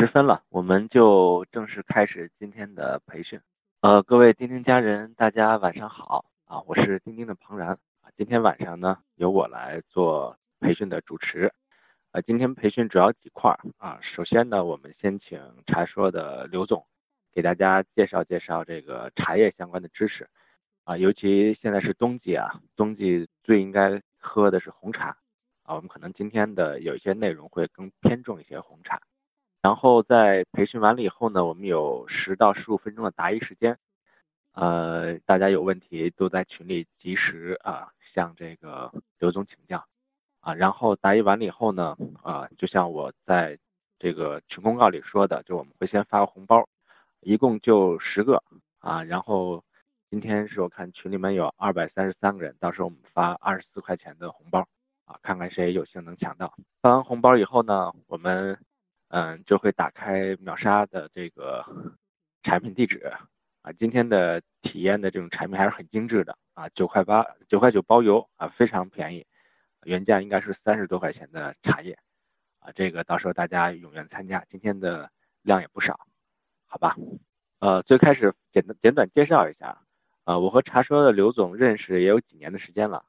十分了，我们就正式开始今天的培训。呃，各位钉钉家人，大家晚上好啊！我是钉钉的庞然啊。今天晚上呢，由我来做培训的主持。呃，今天培训主要几块啊。首先呢，我们先请茶说的刘总给大家介绍介绍这个茶叶相关的知识啊。尤其现在是冬季啊，冬季最应该喝的是红茶啊。我们可能今天的有一些内容会更偏重一些红茶。然后在培训完了以后呢，我们有十到十五分钟的答疑时间，呃，大家有问题都在群里及时啊向这个刘总请教啊。然后答疑完了以后呢，啊，就像我在这个群公告里说的，就我们会先发个红包，一共就十个啊。然后今天是我看群里面有二百三十三个人，到时候我们发二十四块钱的红包啊，看看谁有幸能抢到。发完红包以后呢，我们。嗯，就会打开秒杀的这个产品地址啊。今天的体验的这种产品还是很精致的啊，九块八，九块九包邮啊，非常便宜，原价应该是三十多块钱的茶叶啊。这个到时候大家踊跃参加，今天的量也不少，好吧？呃，最开始简单简短介绍一下，呃，我和茶说的刘总认识也有几年的时间了，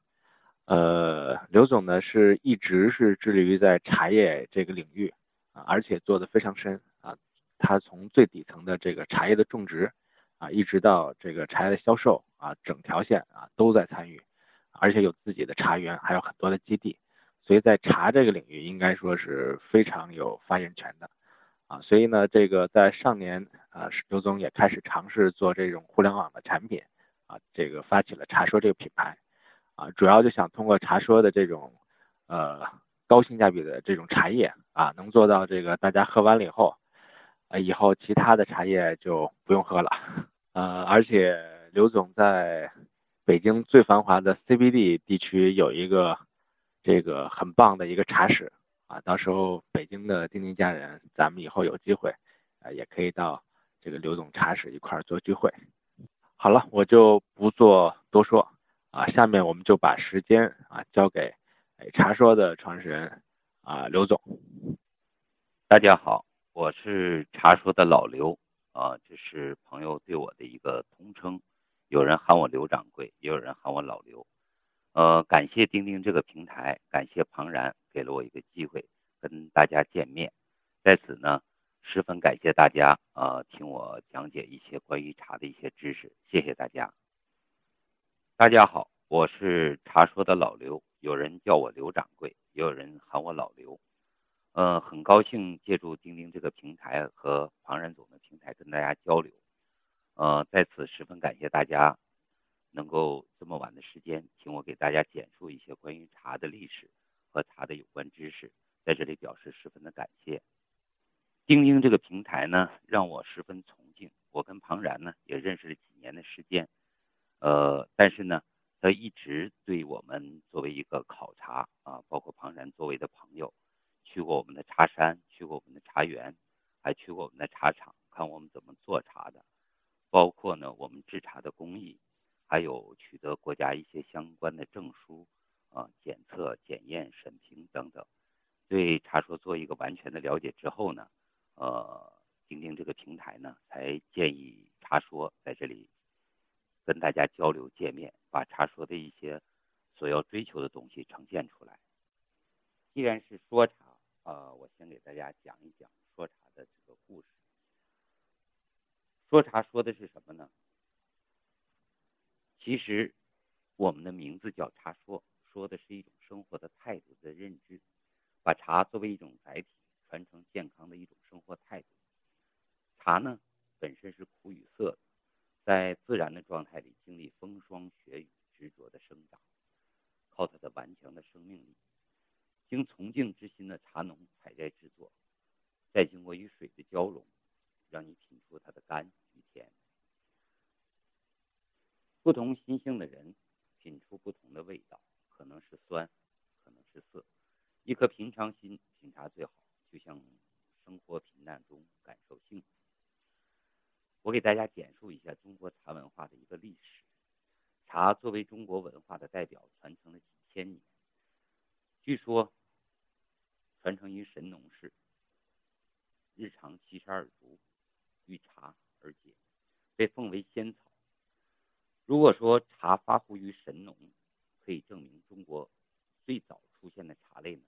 呃，刘总呢是一直是致力于在茶叶这个领域。啊，而且做的非常深啊，他从最底层的这个茶叶的种植啊，一直到这个茶叶的销售啊，整条线啊都在参与，而且有自己的茶园，还有很多的基地，所以在茶这个领域应该说是非常有发言权的啊。所以呢，这个在上年啊，刘总也开始尝试做这种互联网的产品啊，这个发起了茶说这个品牌啊，主要就想通过茶说的这种呃。高性价比的这种茶叶啊，能做到这个大家喝完了以后，呃，以后其他的茶叶就不用喝了。呃，而且刘总在北京最繁华的 CBD 地区有一个这个很棒的一个茶室啊，到时候北京的丁丁家人，咱们以后有机会啊，也可以到这个刘总茶室一块儿做聚会。好了，我就不做多说啊，下面我们就把时间啊交给。茶说的创始人啊，刘总，大家好，我是茶说的老刘啊，这是朋友对我的一个通称，有人喊我刘掌柜，也有人喊我老刘。呃，感谢钉钉这个平台，感谢庞然给了我一个机会跟大家见面，在此呢，十分感谢大家啊，听我讲解一些关于茶的一些知识，谢谢大家。大家好，我是茶说的老刘。有人叫我刘掌柜，也有人喊我老刘。呃，很高兴借助钉钉这个平台和庞然总的平台跟大家交流。呃，在此十分感谢大家能够这么晚的时间请我给大家简述一些关于茶的历史和茶的有关知识，在这里表示十分的感谢。钉钉这个平台呢，让我十分崇敬。我跟庞然呢也认识了几年的时间，呃，但是呢。他一直对我们作为一个考察啊，包括庞然作为的朋友，去过我们的茶山，去过我们的茶园，还去过我们的茶厂，看我们怎么做茶的，包括呢我们制茶的工艺，还有取得国家一些相关的证书啊，检测、检验、审评等等，对茶说做一个完全的了解之后呢，呃，钉钉这个平台呢，才建议茶说在这里。跟大家交流见面，把茶说的一些所要追求的东西呈现出来。既然是说茶，啊，我先给大家讲一讲说茶的这个故事。说茶说的是什么呢？其实我们的名字叫茶说，说的是一种生活的态度的认知，把茶作为一种载体，传承健康的一种生活态度。茶呢，本身是苦与涩的。在自然的状态里经历风霜雪雨，执着的生长，靠它的顽强的生命力，经从敬之心的茶农采摘制作，再经过与水的交融，让你品出它的甘与甜。不同心性的人品出不同的味道，可能是酸，可能是涩。一颗平常心品茶最好，就像生活平淡中感受幸福。我给大家简述一下中国茶文化的一个历史。茶作为中国文化的代表，传承了几千年。据说，传承于神农氏。日常七十二族，遇茶而解，被奉为仙草。如果说茶发乎于神农，可以证明中国最早出现的茶类呢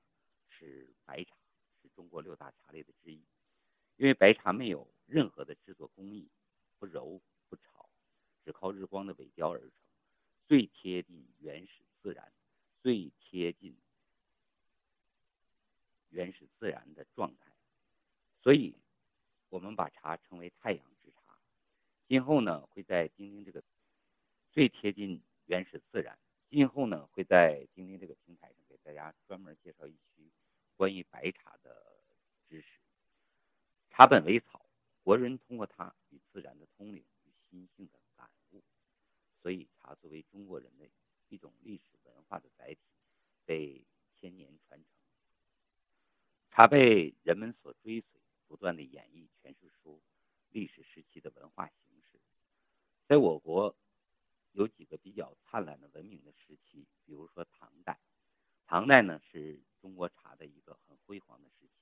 是白茶，是中国六大茶类的之一。因为白茶没有任何的制作工艺，不揉不炒，只靠日光的萎凋而成，最贴近原始自然，最贴近原始自然的状态。所以，我们把茶称为太阳之茶。今后呢，会在钉钉这个最贴近原始自然。今后呢，会在钉钉这个平台上给大家专门介绍一期关于白茶的知识。茶本为草，国人通过它与自然的。所以，茶作为中国人的一种历史文化的载体，被千年传承。茶被人们所追随。不断的演绎诠释出历史时期的文化形式，在我国有几个比较灿烂的文明的时期，比如说唐代。唐代呢是中国茶的一个很辉煌的时期。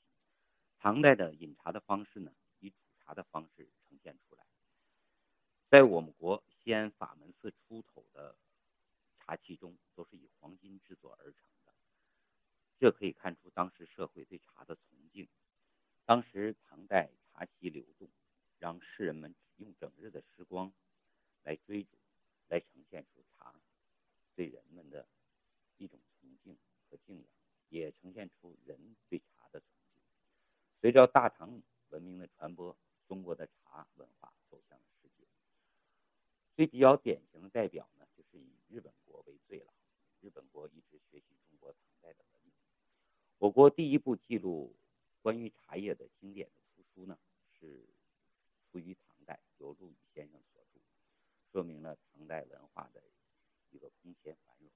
唐代的饮茶的方式呢，以煮茶的方式呈现出来。在我们国西安法门寺出土的茶器中，都是以黄金制作而成的，这可以看出当时社会对茶的崇敬。当时唐代茶席流动，让世人们用整日的时光来追逐，来呈现出茶对人们的一种崇敬和敬仰，也呈现出人对茶的崇敬。随着大唐文明的传播，中国的茶文化。最比较典型的代表呢，就是以日本国为最了。日本国一直学习中国唐代的文明。我国第一部记录。关于茶叶的经典的图书呢，是出于唐代，由陆羽先生所著，说明了唐代文化的一个空前繁荣。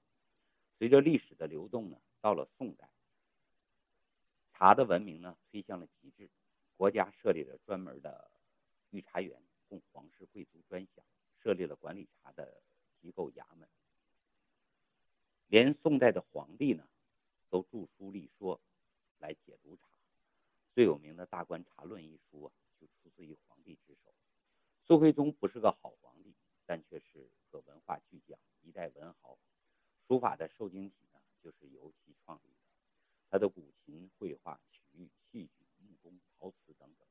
随着历史的流动呢，到了宋代，茶的文明呢推向了极致，国家设立了专门的御茶园，供皇室贵族专享，设立了管理茶的机构衙门，连宋代的皇帝呢都著书立说来解读茶。最有名的大观茶论一书啊，就出自于皇帝之手。苏徽宗不是个好皇帝，但却是个文化巨匠，一代文豪。书法的受精体呢，就是由其创立的。他的古琴、绘画、曲艺、戏剧、木工、陶瓷等等，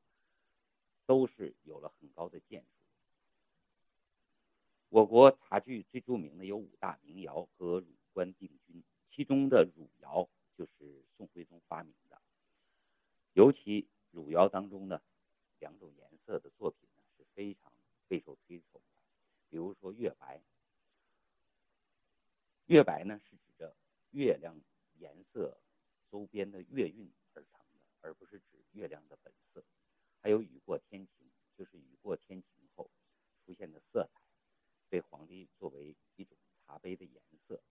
都是有了很高的建树。我国茶具最著名的有五大名窑：和汝官定钧。其中的汝窑就是宋徽宗发明的。尤其汝窑当中的两种颜色的作品呢，是非常备受推崇的。比如说月白，月白呢是指着月亮颜色周边的月晕而成的，而不是指月亮的本色。还有雨过天晴，就是雨过天晴后出现的色彩，被皇帝作为一种茶杯的颜色。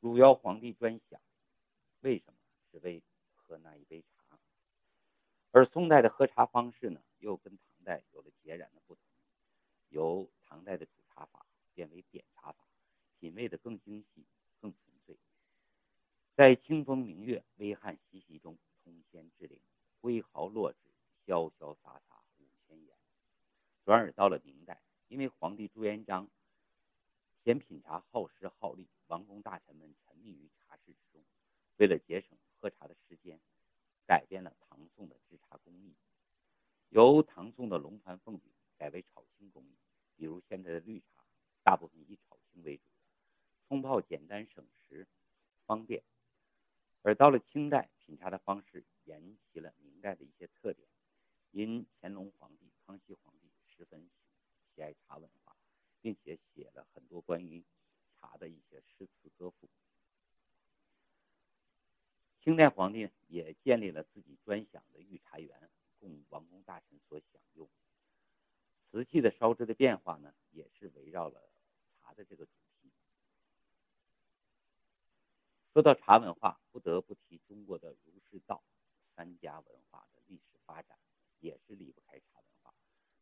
汝窑皇帝专享，为什么？是为喝那一杯茶，而宋代的喝茶方式呢，又跟唐代有了截然的不同。由唐代的煮茶法变为点茶法，品味的更精细、更纯粹。在清风明月、微汗习习中，通仙至灵，挥毫落纸，潇潇洒洒五千言。转而到了明，因为皇帝朱元璋嫌品茶耗时耗力，王公大臣们沉迷于茶事之中，为了节省。喝茶的时间，改变了唐宋的制茶工艺，由唐宋的龙盘凤饼改为炒青工艺。比如现在的绿茶，大部分以炒青为主，冲泡简单省时，方便。而到了清代，品茶的方式沿袭了明代的一些特点。因乾隆皇帝、康熙皇帝十分喜喜爱茶文化，并且写了很多关于茶的一些诗词歌赋。清代皇帝也建立了自己专享的御茶园，供王公大臣所享用。瓷器的烧制的变化呢，也是围绕了茶的这个主题。说到茶文化，不得不提中国的儒释道三家文化的历史发展，也是离不开茶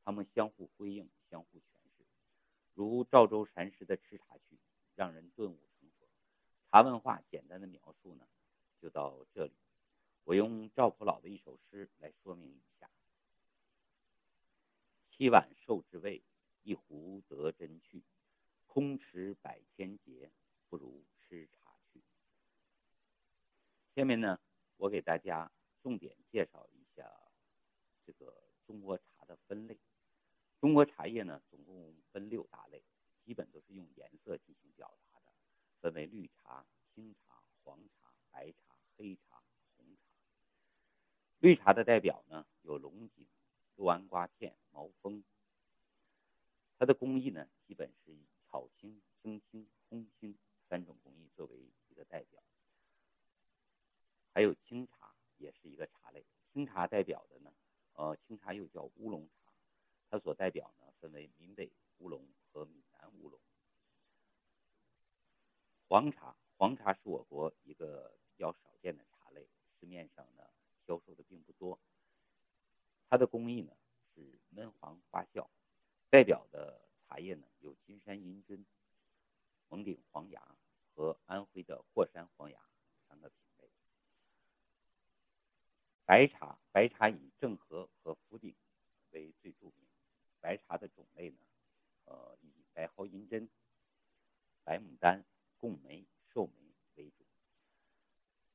他们相互辉映，相互诠释。如赵州禅师的吃茶趣，让人顿悟成佛。茶文化简单的描述呢？就到这里，我用赵普老的一首诗来说明一下。七碗受之味，一壶得真趣。空持百千劫，不如吃茶去。下面呢，我给大家重点介绍一下这个中国茶的分类。中国茶叶呢，总共分六大类，基本都是用颜色进行表达的，分为绿茶、青茶、黄茶、白茶、黑茶、红茶。绿茶的代表呢，有龙井、六安瓜片、毛峰。它的工艺呢，基本是以炒青、蒸青、烘青三种工艺作为一个代表。还有清茶，也是一个茶类。清茶代表的呢，呃，清茶又叫乌龙茶，它所代表呢，分为闽北乌龙和闽南乌龙。黄茶，黄茶是我国一个比较少见的茶类，市面上呢销售的并不多。它的工艺呢是焖黄发酵。代表的茶叶呢有金山银针、蒙顶黄芽和安徽的霍山黄芽三个品类。白茶，白茶以正和和福鼎为最著名。白茶的种类呢，呃，以白毫银针、白牡丹、贡眉、寿眉为主。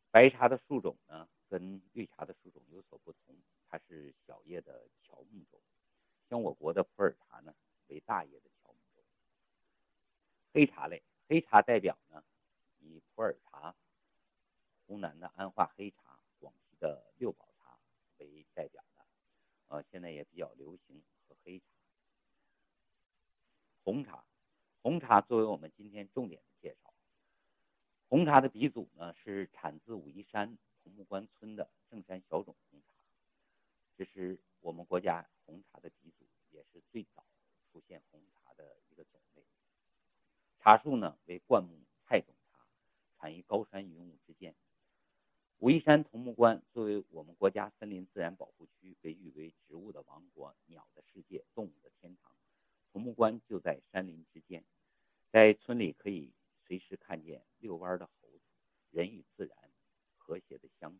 白茶的树种呢，跟绿茶的树种有所不同，它是小叶的乔木种。像我国的普洱茶呢，为大叶的乔木种。黑茶类，黑茶代表呢，以普洱茶、湖南的安化黑茶、广西的六堡茶为代表的，呃，现在也比较流行喝黑茶。红茶，红茶作为我们今天重点的介绍。红茶的鼻祖呢，是产自武夷山桐木关村的正山小种红茶，这是我们国家红茶的鼻祖。也是最早出现红茶的一个种类。茶树呢为灌木菜种茶，产于高山云雾之间。武夷山桐木关作为我们国家森林自然保护区，被誉为植物的王国、鸟的世界、动物的天堂。桐木关就在山林之间，在村里可以随时看见遛弯的猴子，人与自然和谐的相处。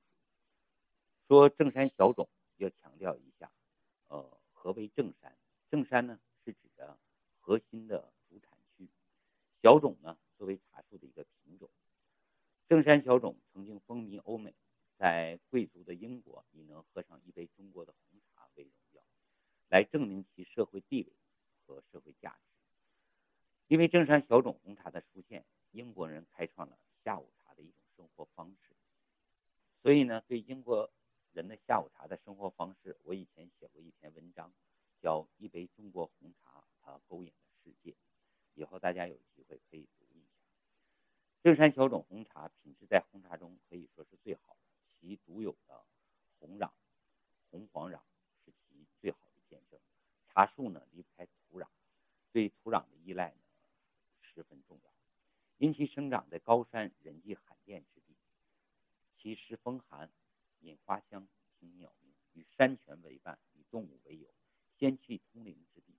说正山小种，要强调一下，呃，何为正山？正山呢是指的核心的主产区，小种呢作为茶树的一个品种。正山小种曾经风靡欧美，在贵族的英国你能喝上一杯中国的红茶为荣耀，来证明其社会地位和社会价值。因为正山小种红茶的出现，英国人开创了下午茶的一种生活方式，所以呢，对英国人的下午茶的生活方式，我以前写过一篇文章。叫一杯中国红茶，它勾引的世界。以后大家有机会可以读一下。正山小种红茶品质在红茶中可以说是最好的，其独有的红壤、红黄壤是其最好的见证。茶树呢离不开土壤，对土壤的依赖呢十分重要。因其生长在高山人迹罕见之地，其时风寒，引花香，听鸟鸣，与山泉为伴，与动物为友。仙气通灵之地，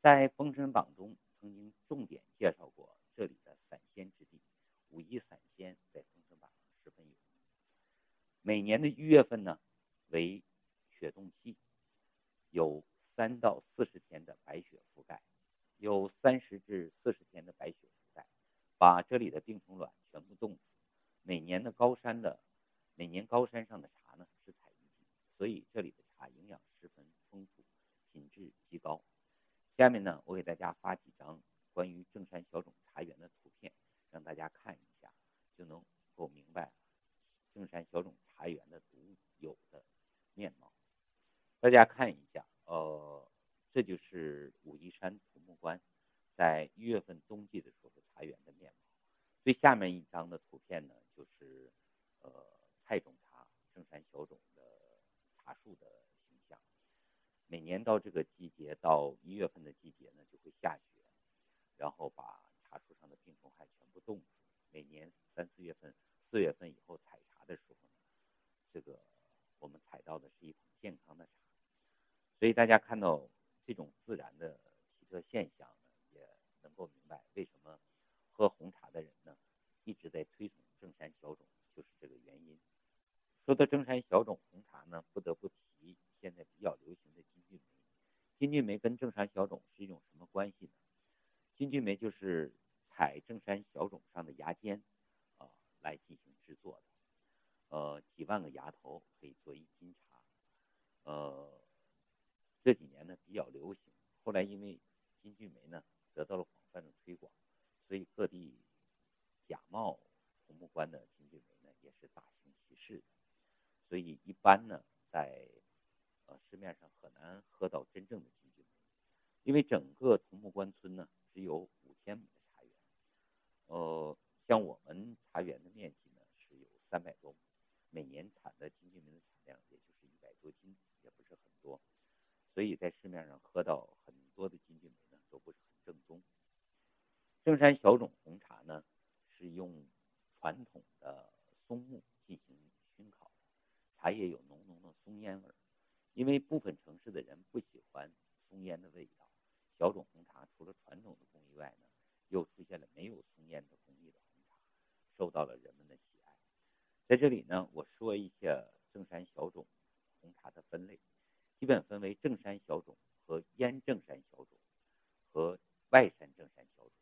在《封神榜》中曾经重点介绍过这里的散仙之地。武夷散仙在《封神榜》上十分有名。每年的一月份呢，为雪冻期，有三到四十天的白雪覆盖，有三十至四十天的白雪覆盖，把这里的病虫卵全部冻死。每年的高山的，每年高山上的茶呢是采一季，所以这里的茶营养十分丰富。品质极高。下面呢，我给大家发几张关于正山小种茶园的图片，让大家看一下，就能够明白正山小种茶园的独有的面貌。大家看一下，呃，这就武夷山桐木关在一月份冬季的时候茶园的面貌。最下面一张的图片呢，就是呃菜种茶正山小种的茶树的形象。每年到这个季节，到一月份的季节呢，就会下雪，然后把茶树上的病虫害全部冻死。每年三四月份、四月份以后采茶的时候呢，这个我们采到的是一捧健康的茶。所以大家看到这种自然的奇特现象呢，也能够明白为什么喝红茶的人呢一直在推崇正山小种，就是这个原因。说到正山小种红茶呢，不得不提现在比较流行的。金骏眉，金骏眉跟正山小种是一种什么关系呢？金骏眉就是采正山小种上的芽尖啊来进行制作的，呃，几万个芽头可以做一斤茶，呃，这几年呢比较流行，后来因为金骏眉呢得到了广泛的推广，所以各地假冒桐木关的金骏眉呢也是大行其事的，所以一般呢在呃市面上很难喝到真正的金骏眉，因为整个桐木关村呢只有五千亩的茶园，呃，像我们茶园的面积呢是有三百多亩，每年产的金骏眉的产量也就是一百多斤，也不是很多，所以在市面上喝到很多的金骏眉呢都不是很正宗。正山小种红茶呢是用传统的松木进行熏烤，茶叶有浓浓的松烟味。因为部分城市的人不喜欢松烟的味道，小种红茶除了传统的工艺外呢，又出现了没有松烟的工艺的红茶，受到了人们的喜爱。在这里呢，我说一下正山小种红茶的分类，基本分为正山小种和烟正山小种和外山正山小种。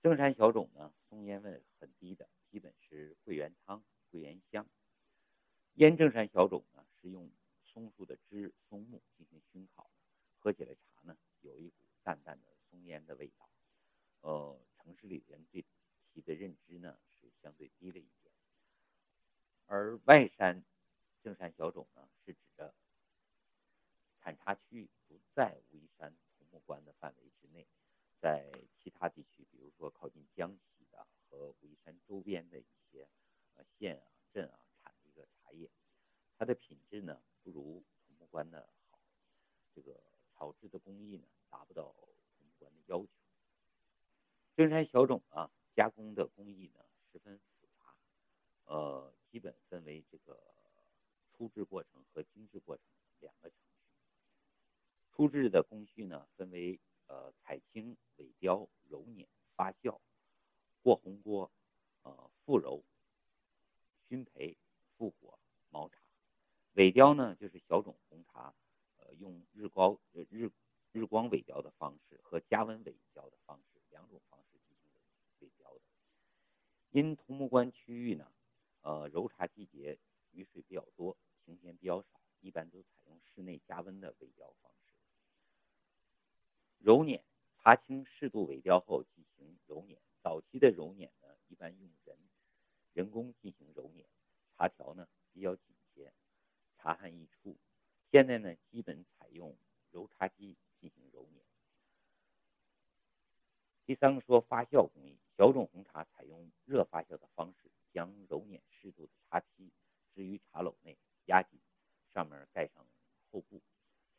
正山小种呢，松烟味很低的，基本是桂圆汤、桂圆香。烟正山小种呢，是用松树的枝、松木进行熏烤，喝起来茶呢有一股淡淡的松烟的味道。呃，城市里人对其的认知呢是相对低了一点。而外山正山小种呢，是指的产茶区域不在武夷山桐木关的范围之内，在其他地区，比如说靠近江西的和武夷山周边的一些呃县啊、镇啊产的一个茶叶，它的品质呢。不如桐木关的好，这个炒制的工艺呢达不到桐木关的要求。正山小种啊，加工的工艺呢十分复杂，呃，基本分为这个初制过程和精制过程两个程。初制的工序呢分为呃采青、萎凋、揉捻、发酵、过红锅、呃复揉、熏焙、复火、毛茶。萎凋呢，就是小种红茶，呃，用日光呃日日光萎凋的方式和加温萎凋的方式两种方式进行萎凋的。因桐木关区域呢，呃，揉茶季节雨水比较多，晴天比较少，一般都采用室内加温的萎凋方式。揉捻茶青适度萎凋后进行揉捻，早期的揉捻呢，一般用人人工进行揉捻，茶条呢比较紧。茶汗易出，现在呢，基本采用揉茶机进行揉捻。第三个说发酵工艺，小种红茶采用热发酵的方式，将揉捻适度的茶坯置于茶篓内，压紧，上面盖上厚布，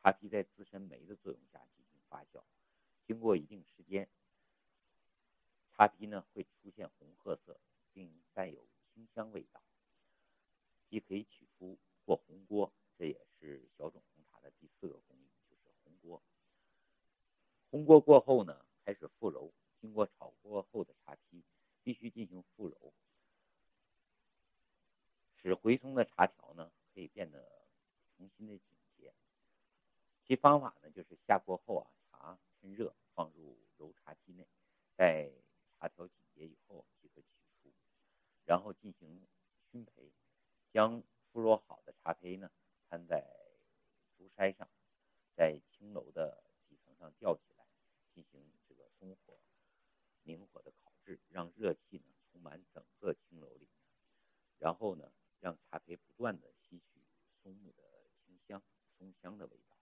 茶坯在自身酶的作用下进行发酵。经过一定时间，茶坯呢会出现红褐色，并带有清香味道，即可以取出。或红锅，这也是小种红茶的第四个工艺，就是红锅。红锅过后呢，开始复揉。经过炒锅后的茶坯必须进行复揉，使回松的茶条呢可以变得重新的紧结。其方法呢，就是下锅后啊，茶趁热放入揉茶机内，待茶条紧结以后即可取出，然后进行熏焙，将。复揉好的茶胚呢，摊在竹筛上，在青楼的底层上吊起来，进行这个松火、明火的烤制，让热气呢充满整个青楼里面，然后呢，让茶胚不断的吸取松木的清香、松香的味道。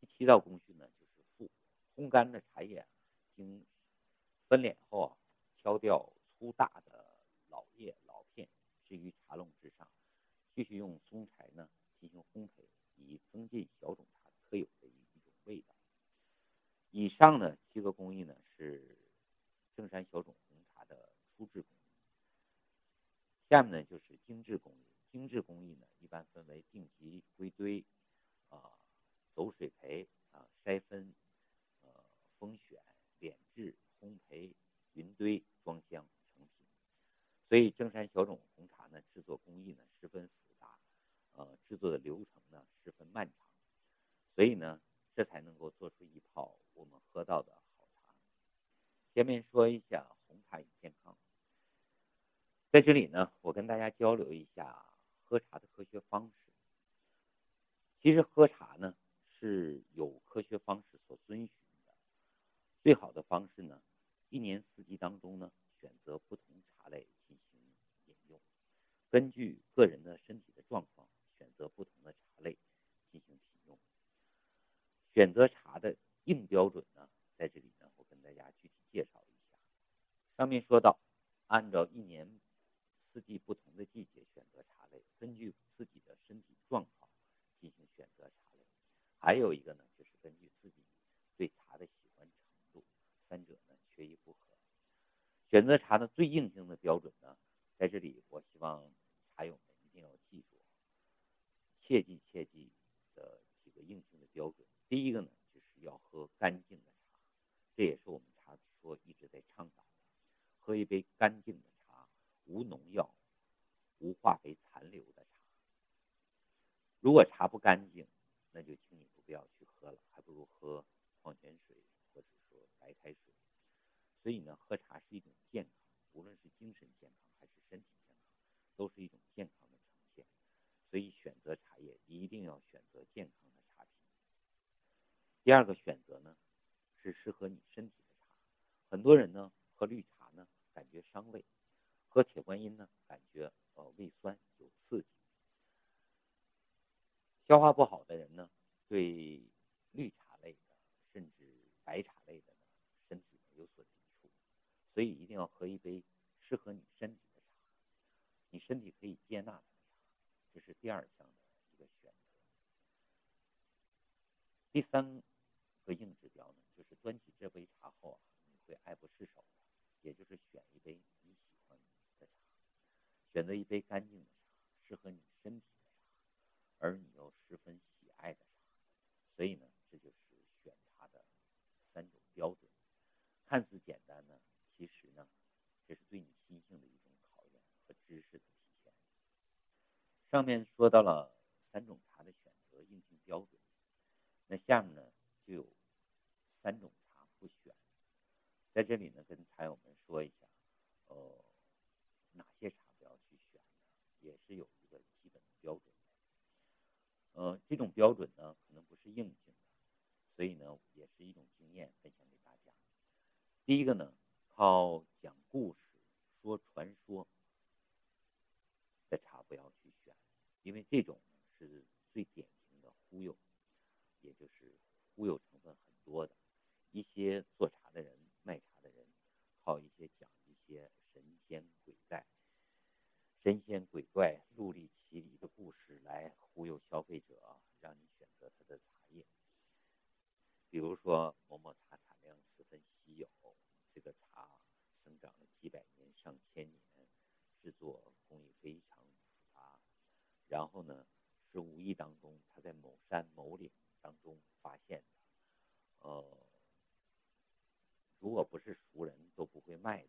第七道工序呢，就是复烘干的茶叶，经分敛后啊，挑掉粗大的老叶老片，置于茶笼之上。继续用松柴呢进行烘焙，以增进小种茶特有的一一种味道。以上呢七个工艺呢是正山小种红茶的初制工艺。下面呢就是精制工艺。精制工艺呢一般分为定级、归堆、啊走水培、啊筛分、呃封选、碾制、烘焙、匀堆、装箱、成品。所以正山小种红茶呢制作工艺呢十分。呃，制作的流程呢十分漫长，所以呢，这才能够做出一泡我们喝到的好茶。前面说一下红茶与健康，在这里呢，我跟大家交流一下喝茶的科学方式。其实喝茶呢是有科学方式所遵循的，最好的方式呢，一年四季当中呢，选择不同茶类进行饮用，根据个人的身体的状况，选择不同的茶类。选择茶的硬标准呢，在这里呢，我跟大家具体介绍一下。上面说到，按照一年四季不同的季节选择茶类，根据自己的身体状况。进行选择茶类，还有一个呢，就是根据自己对茶的喜欢程度，三者呢缺一不可。选择茶的最硬性的标准呢，在这里我希望茶友们一定要记住，切记切记的几个硬性的标准。第一个呢，就是要喝干净的茶，这也是我们茶说一直在倡导的，喝一杯干净的茶，无农药、无化肥残留的茶。如果茶不干净，那就请你不必要去喝了，还不如喝矿泉水或者说白开水。所以呢，喝茶是一种健康，无论是精神健康还是身体健康，都是一种健康的呈现。所以选择茶叶一定要选择健康的。第二个选择呢，是适合你身体的茶。很多人呢喝绿茶呢感觉伤胃，喝铁观音呢感觉呃胃酸有刺激。消化不好的人呢，对绿茶类的甚至白茶类的呢，身体呢有所抵触，所以一定要喝一杯适合你身体的茶，你身体可以接纳的茶，这是第二项的一个选择。第三个硬指标呢，就是端起这杯茶后啊，你会爱不释手的，也就是选一杯你喜欢的茶，选择一杯干净的茶，适合你身体的茶。而你又十分喜爱的茶，所以呢，这就是选茶的三种标准。看似简单呢，其实呢，这是对你心性的一种考验和知识的体现。上面说到了三种茶的选择硬性标准，那下面呢三种茶不选。在这里呢，跟茶友们说一下，呃，哪些茶不要去选呢？也是有一个基本的标准。呃，这种标准呢，可能不是硬性的，所以呢，也是一种经验分享给大家。第一个呢，靠讲故事、说传说的茶不要去选，因为这种是最典型的忽悠，也就是忽悠成分很多的。一些做茶的人、卖茶的人，靠一些讲一些神仙鬼怪、神仙鬼怪、陆离其离的故事来。忽悠消费者，让你选择他的茶叶。比如说，某某茶产量十分稀有，这个茶生长了几百年、上千年，制作工艺非常复杂。然后呢，是无意当中他在某山某岭当中发现的。呃，如果不是熟人都不会卖的。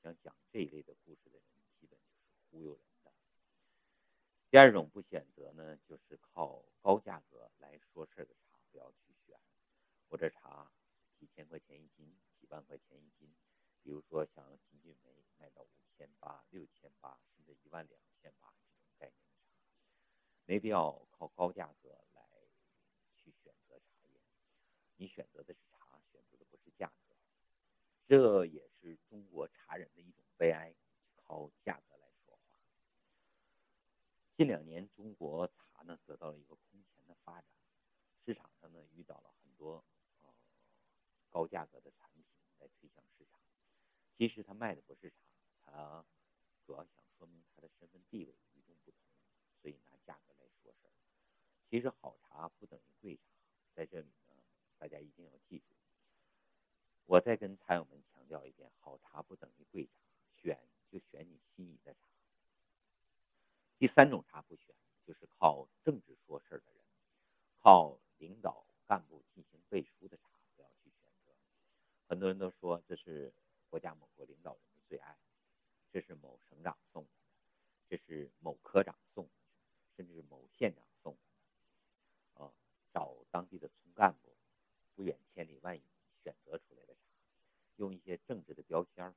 想讲这一类的故事的人，基本就是忽悠人的。第二种不选择呢，就是靠高价格来说事儿的茶，不要去选。我这茶几千块钱一斤，几万块钱一斤。比如说像金骏眉卖到五千八、六千八，甚至一万两千八这种概念的茶，没必要靠高价格来去选择茶叶。你选择的是茶，选择的不是价格，这也是中国茶人的一种悲哀，靠价格来说话。近两年，中国茶呢得到了一个空前的发展，市场上呢遇到了很多呃高价格的产品来推向市场。其实他卖的不是茶，他主要想说明他的身份地位与众不同，所以拿价格来说事儿。其实好茶不等于贵茶，在这里呢，大家一定要记住。我再跟茶友们强调一遍：好茶不等于贵茶，选就选你心仪的茶。第三种茶不选，就是靠政治说事儿的人，靠领导干部进行背书的茶不要去选择。很多人都说这是国家某个领导人的最爱，这是某省长送的，这是某科长送的，甚至某县长送的。啊，找当地的村干部不远千里万里选择出来用一些政治的标签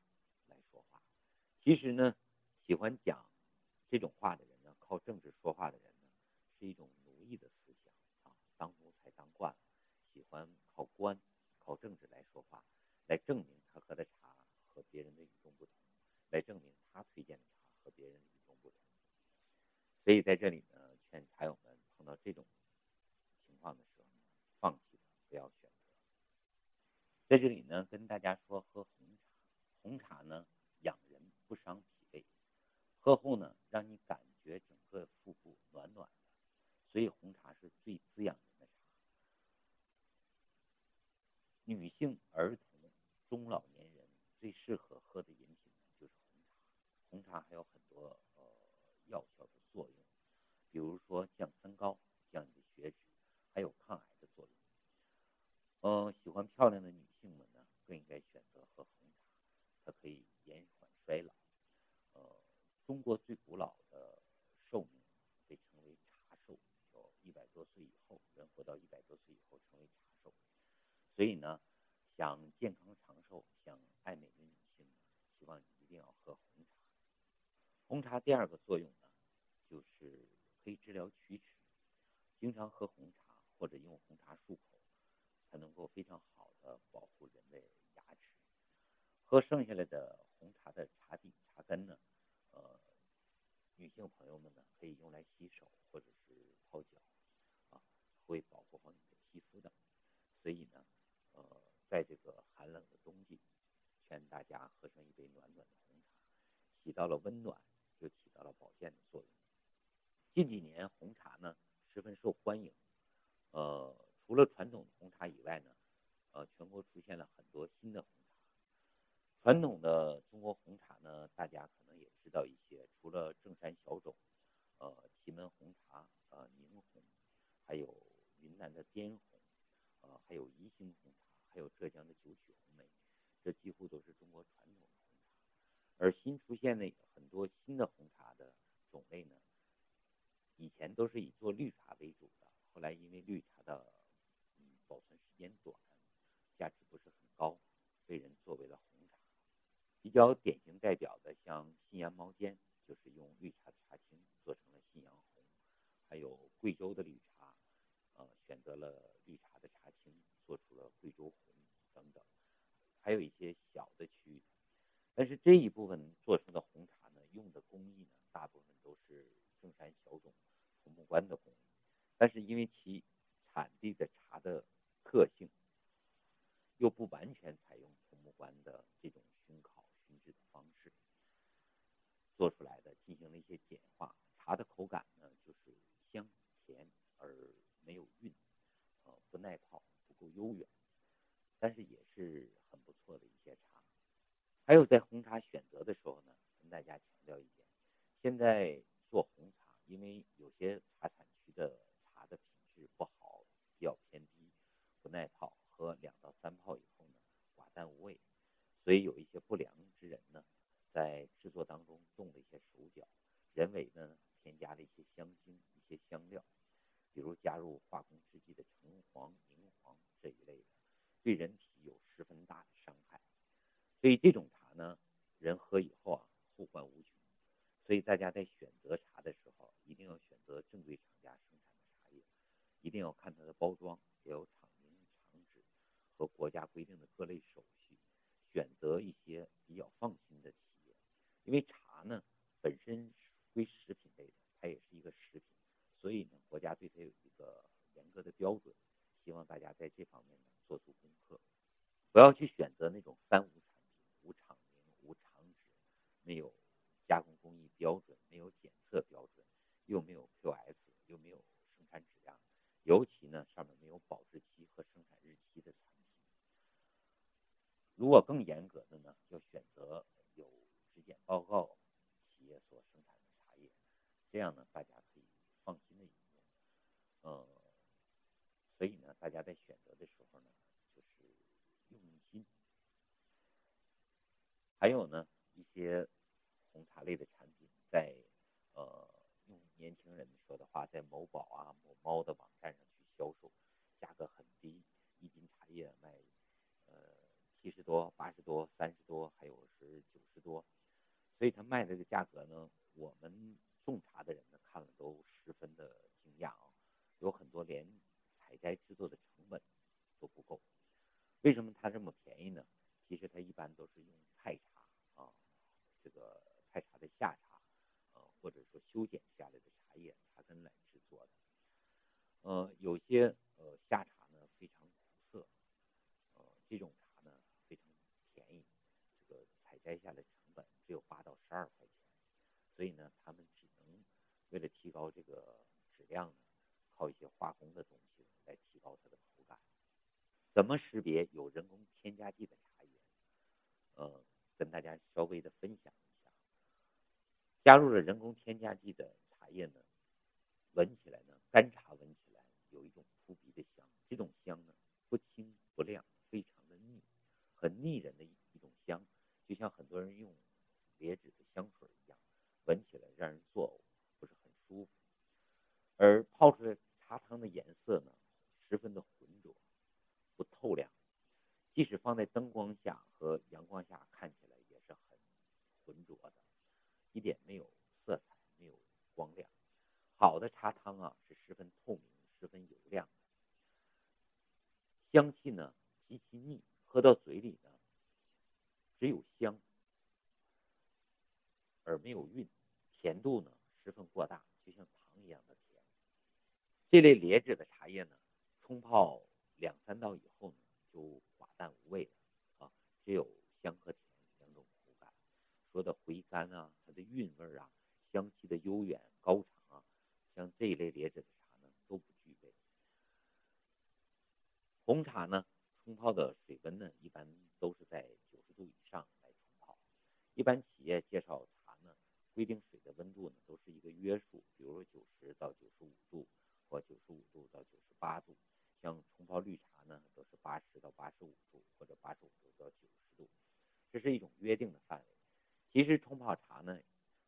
来说话，其实呢，喜欢讲这种话的人呢，靠政治说话的人呢，是一种奴役的思想啊，当奴才当惯了，喜欢靠官，靠政治来说话，来证明他喝的茶和别人的与众不同，来证明他推荐的茶和别人与众不同。所以在这里呢，劝茶友们碰到这种情况的时候呢，放弃，不要。在这里呢，跟大家说喝红茶，红茶呢。养人不伤脾胃，喝后呢，让你感觉整个腹部暖暖的，所以红茶是最滋养人的茶。女性、儿童、中老年人最适合喝的饮品呢，就是红茶。红茶还有很多呃药效的作用，比如说降三高、降你的血脂，还有抗癌的作用。嗯，喜欢漂亮的女，更应该选择喝红茶，它可以。延缓衰老，呃，中国最古老的寿命被称为茶寿，有一百多岁以后，人活到一百多岁以后称为茶寿。所以呢，想健康长寿、想爱美的女性，希望你一定要喝红茶。红茶第二个作用呢，就是可以治疗龋齿。经常喝红茶或者用红茶漱口，才能够非常好的保护人的牙齿。喝剩下来的。红茶的茶底、茶根呢，呃，女性朋友们呢可以用来洗手或者是泡脚，啊，会保护好你的皮肤的。所以呢，呃，在这个寒冷的冬季，劝大家喝上一杯暖暖的红茶，起到了温暖，又起到了保健的作用。近几年红茶呢十分受欢迎，呃，除了传统的红茶以外呢，呃，全国出现了很多新的红茶。传统的中国红茶呢，大家可能也知道一些，除了正山小种，呃，祁门红茶，呃，宁红，还有云南的滇红，呃，还有宜兴红茶，还有浙江的九曲红梅，这几乎都是中国传统的红茶。而新出现的很多新的红茶的种类呢，以前都是以做绿茶为主的，后来因为绿茶的嗯保存时间短，价值不是很高，被人作为了红茶。比较典型代表的，像信阳毛尖，就是用绿茶的茶青做成了信阳红；还有贵州的绿茶，呃，选择了绿茶的茶青做出了贵州红等等。还有一些小的区域，但是这一部分做出的红茶呢，用的工艺呢，大部分都是正山小种桐木关的工艺，但是因为其产地的茶的特性，又不完全采用桐木关的这种熏烤熏制的。方式做出来的，进行了一些简化。茶的口感呢，就是香甜而没有韵，呃，不耐泡，不够悠远，但是也是很不错的一些茶。还有在红茶选择的时候呢，跟大家强调一点：现在做红茶，因为有些茶产区的茶的品质不好，比较偏低，不耐泡，喝两到三泡以后呢，寡淡无味。所以有一些不良之人呢，在制作当中动了一些手脚，人为呢添加了一些香精、一些香料，比如加入化工制剂的橙黄、柠黄这一类的，对人体有十分大的伤害。所以这种茶呢，人喝以后啊，后患无穷。所以大家在选择茶的时候，一定要选择正规厂家生产的茶叶，一定要看它的包装，要有厂名、厂址和国家规定的各类手。选择一些比较放心的企业，因为茶呢本身归食品类的，它也是一个食品，所以呢国家对它有一个严格的标准，希望大家在这方面呢做出功课，不要去选择那种三无产品，无厂名、无厂址、没有加工工艺标准、没有检测标准，又没有 QS、又没有生产质量，尤其呢上面没有保质期和生产日期的。如果更严格的呢，要选择有质检报告企业所生产的茶叶，这样呢，大家可以放心的饮用。呃，所以呢，大家在选择的时候呢，就是用心。还有呢，一些红茶类的产品，在呃用年轻人说的话，在某宝啊、某猫的网站上去销售，价格很低，一斤茶叶卖。七十多、八十多、三十多，还有是九十多，所以他卖的这个价格呢，我们种茶的人呢看了都十分的惊讶啊，有很多连采摘制作的成本都不够。为什么它这么便宜呢？其实它一般都是用菜茶啊，这个菜茶的下茶，呃，或者说修剪下来的茶叶茶根来制作的。呃，有些呃下茶呢非常苦涩，呃，这种茶呢非常便宜，这个采摘下来成本只有八到十二块钱，所以呢，他们只能为了提高这个质量呢，靠一些化工的东西来提高它的口感。怎么识别有人工添加剂的茶叶？呃，跟大家稍微的分享一下。加入了人工添加剂的茶叶呢，闻起来呢，干茶闻起来有一种扑鼻的香，这种香呢不清不亮，非常的腻，很腻人的一，就像很多人用劣质的香水一样，闻起来让人作呕，不是很舒服。而泡出来茶汤的颜色呢，十分的浑浊。不透亮，即使放在灯光下和阳光下，看起来也是很浑浊的，一点没有色彩，没有光亮。好的茶汤啊，是十分透明、十分油亮的，香气呢极其腻，喝到嘴里呢只有香而没有韵，甜度呢十分过大，就像糖一样的甜。这类劣质的茶叶呢，冲泡。两三道以后呢，就寡淡无味了啊，只有香和甜两种口感。说的回甘啊，它的韵味啊，香气的悠远高长啊，像这一类劣质的茶呢都不具备。红茶呢，冲泡的水温呢一般都是在。一般企业介绍茶呢，规定水的温度呢都是一个约束，比如说九十到九十五度，或九十五度到九十八度。像冲泡绿茶呢，都是八十到八十五度，或者八十五度到九十度，这是一种约定的范围。其实冲泡茶呢，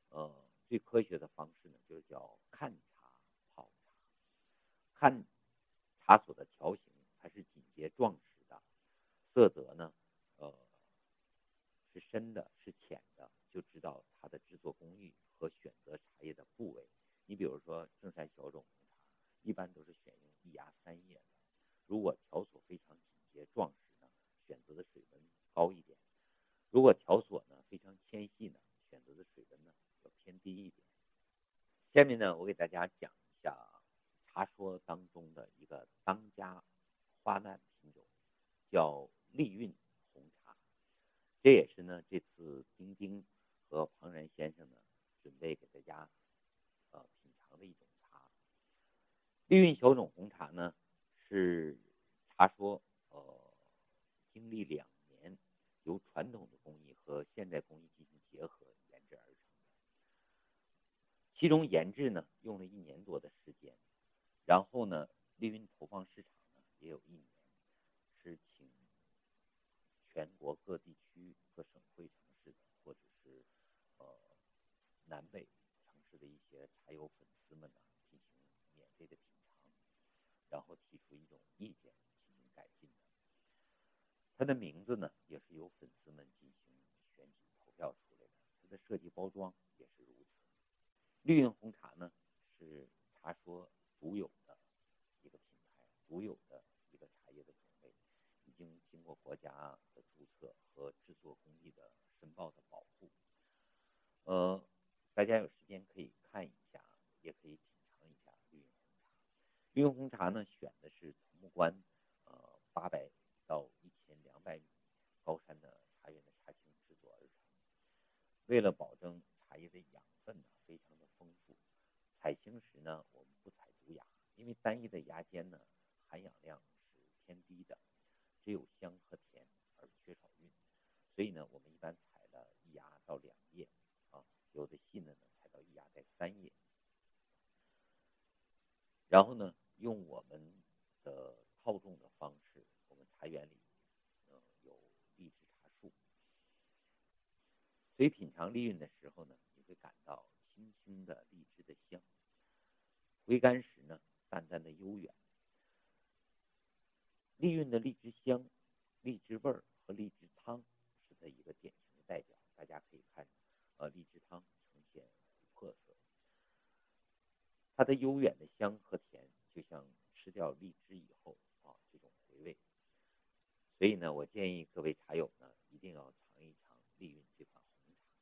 呃，最科学的方式呢，就是叫看茶泡茶。看茶所的条形，它是紧结壮实的，色泽呢，是深的，是浅的，就知道它的制作工艺和选择茶叶的部位。你比如说正山小种红茶，一般都是选用一芽三叶的。如果条索非常紧结壮实呢，选择的水温高一点；如果条索呢非常纤细呢，选择的水温呢要偏低一点。下面呢，我给大家讲一下茶说当中的一个当家花旦品种，叫利韵。这也是呢这次丁丁和庞然先生呢准备给大家呃品尝的一种茶。利韵小种红茶呢。是茶说，呃，经历两年，由传统的工艺和现代工艺进行结合研制而成的。其中研制呢用了一年多的时间，然后呢利韵投放市场呢也有一年，全国各地区各省会城市的或者是呃南北城市的一些茶友粉丝们呢进行免费的品尝。然后提出一种意见进行改进的，它的名字呢也是由粉丝们进行选举投票出来的，它的设计包装也是如此。绿韵红茶呢是茶说独有的一个品牌，独有的一个茶叶的种类，已经经过国家和制作工艺的申报的保护。呃，大家有时间可以看一下，也可以品尝一下。绿云红茶绿云红茶呢，选的是桐木关，呃，八百到一千两百米高山的茶园的茶青制作而成。为了保证茶叶的养分呢非常的丰富，采青时呢，我们不采独芽，因为单一的芽尖呢含氧量是偏低的，只有香和甜，所以呢，我们一般采了一芽到两叶，啊，有的细的呢采到一芽在三叶。然后呢，用我们的套种的方式，我们茶园里，嗯，有荔枝茶树。所以品尝利韵的时候呢，你会感到轻轻的荔枝的香，回甘时呢，淡淡的悠远。利韵的荔枝香、荔枝味儿和荔枝汤的一个典型的代表。大家可以看，呃荔枝汤呈现琥珀色，它的悠远的香和甜，就像吃掉荔枝以后啊这种回味。所以呢，我建议各位茶友呢，一定要尝一尝利韵这款红茶。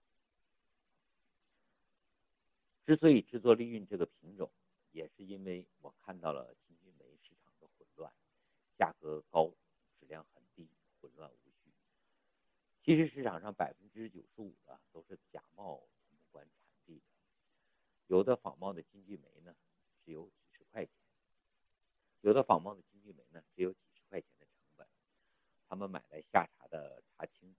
之所以制作利韵这个品种，也是因为我看到了金骏眉市场的混乱，价格高，质量很低，混乱无。其实市场上百分之九十五的都是假冒土木馆产地的，有的仿冒的金骏眉呢，只有几十块钱；有的仿冒的金骏眉呢，只有几十块钱的成本。他们买来下茶的茶青，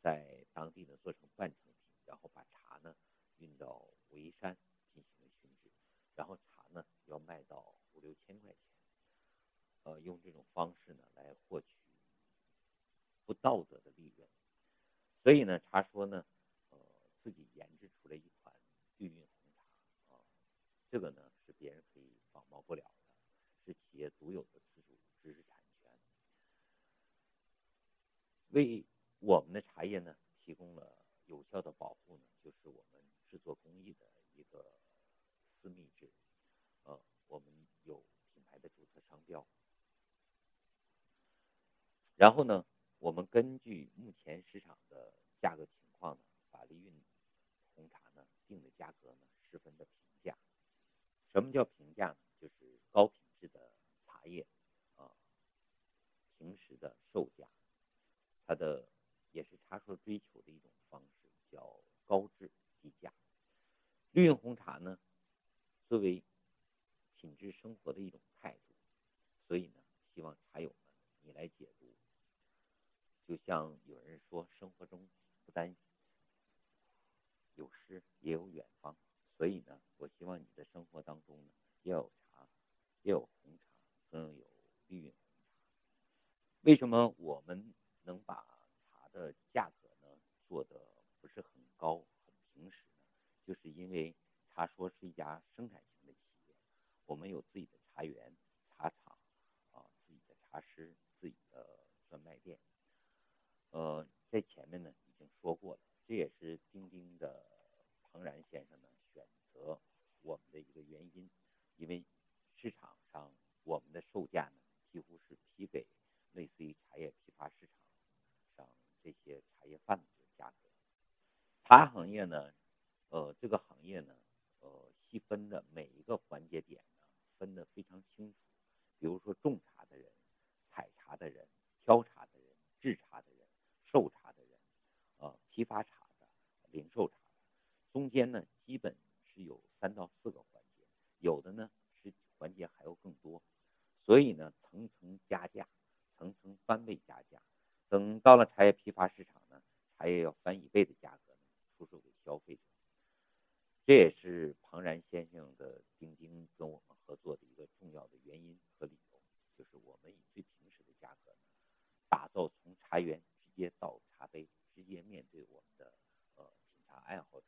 在当地呢做成半成品，然后把茶呢运到潍山进行了熏制，然后茶呢要卖到五六千块钱，呃，用这种方式呢来获取不道德的利润。所以呢，茶说呢，呃，自己研制出了一款绿韵红茶啊，这个呢是别人可以仿冒不了的，是企业独有的自主知识产权，为我们的茶叶呢提供了有效的保护呢，就是我们制作工艺的一个私密制，呃，我们有品牌的注册商标，然后呢。我们根据目前市场的价格情况呢，把利韵红茶呢定的价格呢十分的平价。什么叫平价呢？就是高品质的茶叶啊，平时的售价，它的也是茶树追求的一种方式，叫高质低价。利韵红茶呢，作为品质生活的一种态度，所以呢，希望茶友们你来解读。就像有人说，生活中不单有诗，也有远方。所以呢，我希望你的生活当中呢，要有茶，要有红茶，更有绿韵红茶。为什么我们能把茶的价格呢做的不是很高、很平实呢？就是因为茶说是一家生产型的企业，我们有自己的茶园、茶厂啊，自己的茶师、自己的专卖店。呃，在前面呢已经说过了，这也是钉钉的彭然先生呢选择我们的一个原因，因为市场上我们的售价呢几乎是批给类似于茶叶批发市场上这些茶叶贩子的价格。茶行业呢，呃，这个行业呢，呃，细分的每一个环节点呢分得非常清楚，比如说种茶的人、采茶的人、挑茶的人、制茶的人。售茶的人，呃，批发茶的，零售茶的，中间呢，基本是有三到四个，有的呢是环节还要更多，所以呢，层层加价，层层翻倍加价，等到了茶叶批发市场呢，茶叶要翻一倍的价格呢，出售给消费者。这也是庞然先生的钉钉跟我们合作的一个重要的原因和理由，就是我们以最平实的价格呢，打造从茶园。直接到茶杯，直接面对我们的呃品茶爱好者，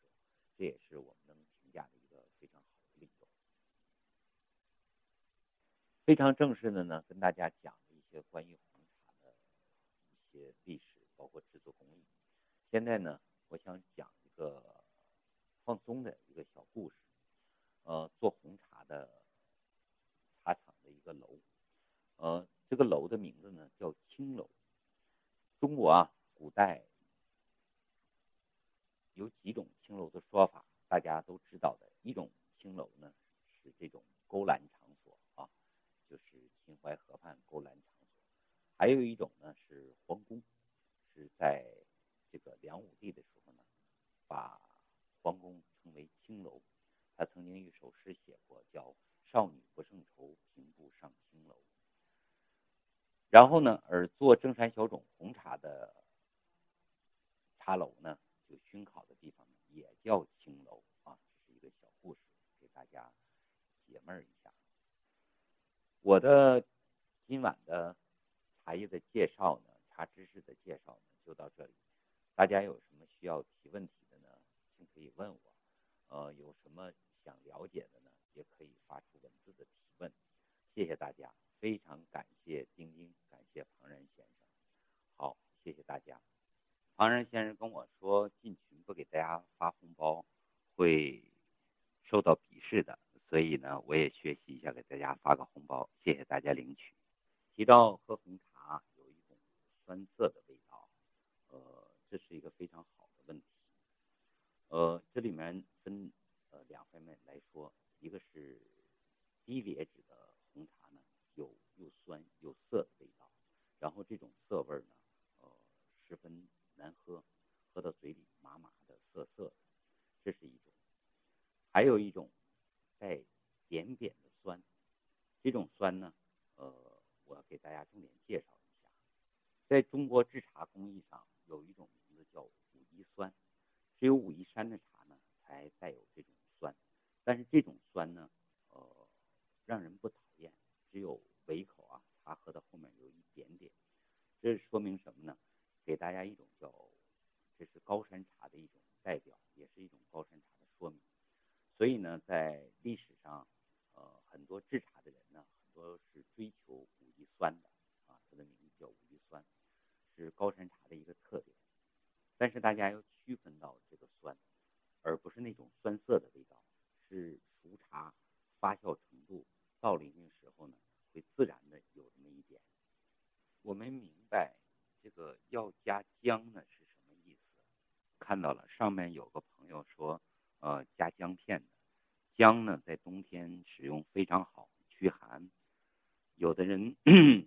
这也是我们能评价的一个非常好的理由。非常正式的呢，跟大家讲一些关于红茶的一些历史，包括制作工艺。现在呢，我想讲一个放松的一个小故事。呃，做红茶的茶厂的一个楼，呃，这个楼的名字呢叫青楼。中国啊，古代有几种青楼的说法，大家都知道的。一种青楼呢是这种勾栏，秦淮河畔勾栏场所；还有一种呢是皇宫，是在这个梁武帝的时候呢，把皇宫称为青楼。他曾经一首诗写过，叫“少女不胜愁，平步上青楼”。然后呢，而做正山小种红茶的茶楼呢，就熏烤的地方呢，也叫青楼啊。这是一个小故事，给大家解闷一下。我的今晚的茶叶的介绍呢，茶知识的介绍呢，就到这里。大家有什么需要提问题的呢，请可以问我。呃，有什么想了解的呢，也可以发出文字的提问。谢谢大家。非常感谢丁丁，感谢庞然先生，好，谢谢大家。庞然先生跟我说，进群不给大家发红包会受到鄙视的，所以呢，我也学习一下，给大家发个红包，谢谢大家领取。提到喝红茶有一种酸涩的味道，呃，这是一个非常好的问题。呃，这里面分呃两方面来说，一个是低劣质的红茶呢，有又酸又涩的味道，然后这种涩味呢，呃，十分。难喝，喝到嘴里麻麻的、涩涩的，这是一种；还有一种带点点的酸，这种酸呢，呃，我给大家重点介绍一下。在中国制茶工艺上，有一种名字叫武夷酸，只有武夷山的茶呢才带有这种酸，但是这种酸呢，呃，让人不讨厌，只有胃口啊，茶喝到后面有一点点，这说明什么呢？给大家一种叫，这是高山茶的一种代表，也是一种高山茶的说明。所以呢，在历史上，呃，很多制茶的人呢，很多是追求武夷酸的，啊，它的名字叫武夷酸，是高山茶的一个特点。但是大家要区分到这个酸，而不是那种酸涩的味道，是熟茶发酵程度到了一定时候呢，会自然的有这么一点。我们明白。这个要加姜呢是什么意思？看到了，上面有个朋友说，呃，加姜片的。姜呢，在冬天使用非常好，驱寒。有的人，嗯，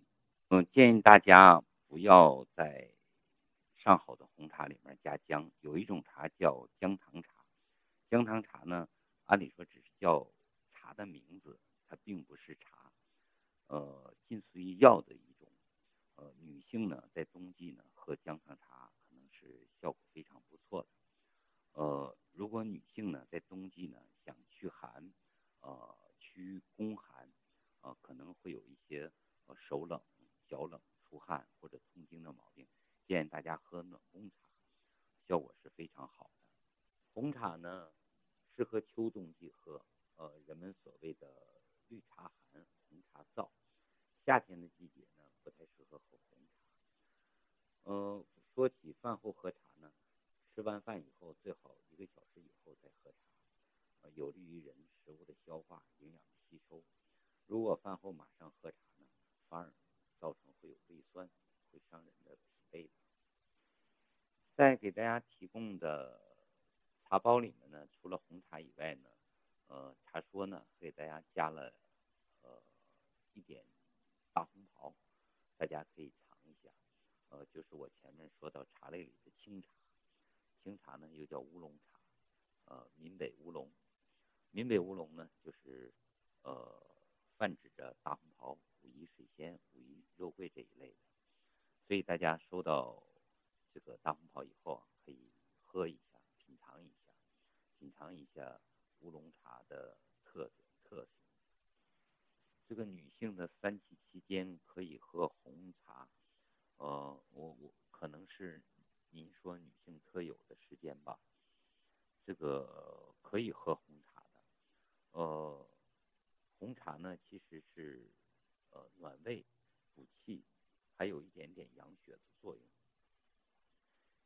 建议大家不要在上好的红茶里面加姜。有一种茶叫姜糖茶，姜糖茶呢，按理说只是叫茶的名字，它并不是茶，呃，近似于药的一种。呃，女性呢，在冬季呢，喝姜糖茶可能是效果非常不错的。呃，如果女性呢，在冬季呢，想驱寒，呃，驱宫寒，呃，可能会有一些呃手冷、脚冷、出汗或者痛经的毛病，建议大家喝暖宫茶，效果是非常好的。红茶呢，适合秋冬季喝，呃，人们所谓的绿茶寒、红茶燥，夏天的季节呢。不太适合喝红茶。呃，说起饭后喝茶，吃完饭以后最好一个小时以后再喝茶，呃，有利于人食物的消化、营养的吸收。如果饭后马上喝茶呢，反而造成会有胃酸，会伤人的脾胃的。在给大家提供的茶包里面呢，除了红茶以外呢，呃，茶说呢给大家加了呃一点大红袍。大家可以尝一下，呃，就是我前面说到茶类里的清茶，清茶呢又叫乌龙茶，呃，闽北乌龙，闽北乌龙呢就是呃泛指着大红袍、武夷水仙、武夷肉桂这一类的，所以大家收到这个大红袍以后啊，可以喝一下，品尝一下，品尝一下乌龙茶的特点特性。这个女性的三期期间可以喝红茶，呃，我我可能是您说女性特有的时间吧。这个可以喝红茶的，呃，红茶呢其实是呃暖胃、补气，还有一点点养血的作用。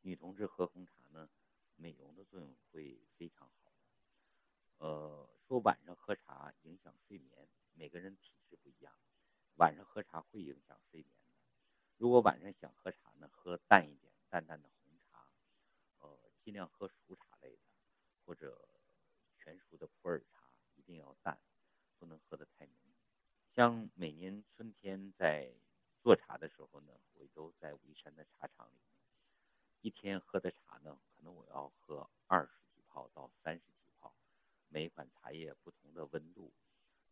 女同志喝红茶呢，美容的作用会非常好的。呃，说晚上喝茶影响睡眠。每个人体质不一样，晚上喝茶会影响睡眠的。如果晚上想喝茶呢，喝淡一点，淡淡的红茶，呃，尽量喝熟茶类的，或者全熟的普洱茶，一定要淡，不能喝得太浓。像每年春天在做茶的时候呢，我都在武夷山的茶厂里面，一天喝的茶呢，可能我要喝二十几泡到三十几泡，每一款茶叶不同的温度。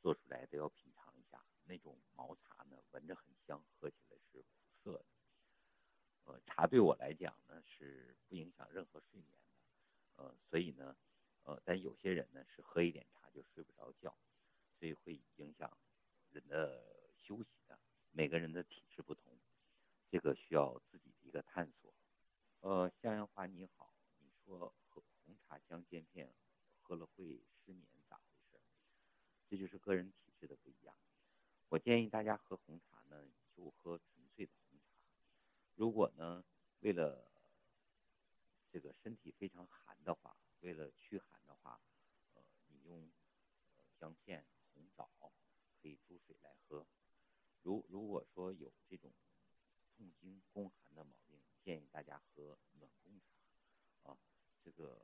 做出来都要品尝一下，那种毛茶呢，闻着很香，喝起来。茶对我来讲呢是不影响任何睡眠的，呃，所以呢，呃，但有些人呢是喝一点茶就睡不着觉，所以会影响人的休息的。每个人的体质不同，这个需要自己的一个探索。呃，向阳花你好，你说喝红茶姜煎片喝了会失眠咋回事？这就是个人体质的不一样。我建议大家喝红茶呢，就喝。如果呢，为了这个身体非常寒的话，为了驱寒的话，呃，你用呃姜片、红枣可以煮水来喝。如如果说有这种痛经宫寒的毛病，建议大家喝暖宫茶啊。这个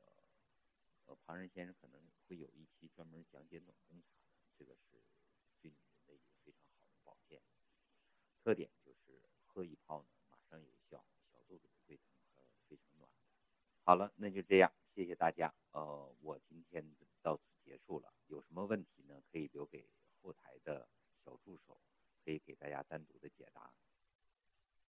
呃，庞仁先生可能会有一期专门讲解暖宫茶的，这个是对女人的一个非常好的保健。特点就是喝一泡呢，马上有效，小肚子不会疼，和非常暖的。好了，那就这样，谢谢大家。呃，我今天到此结束了，有什么问题呢？可以留给后台的小助手，可以给大家单独的解答。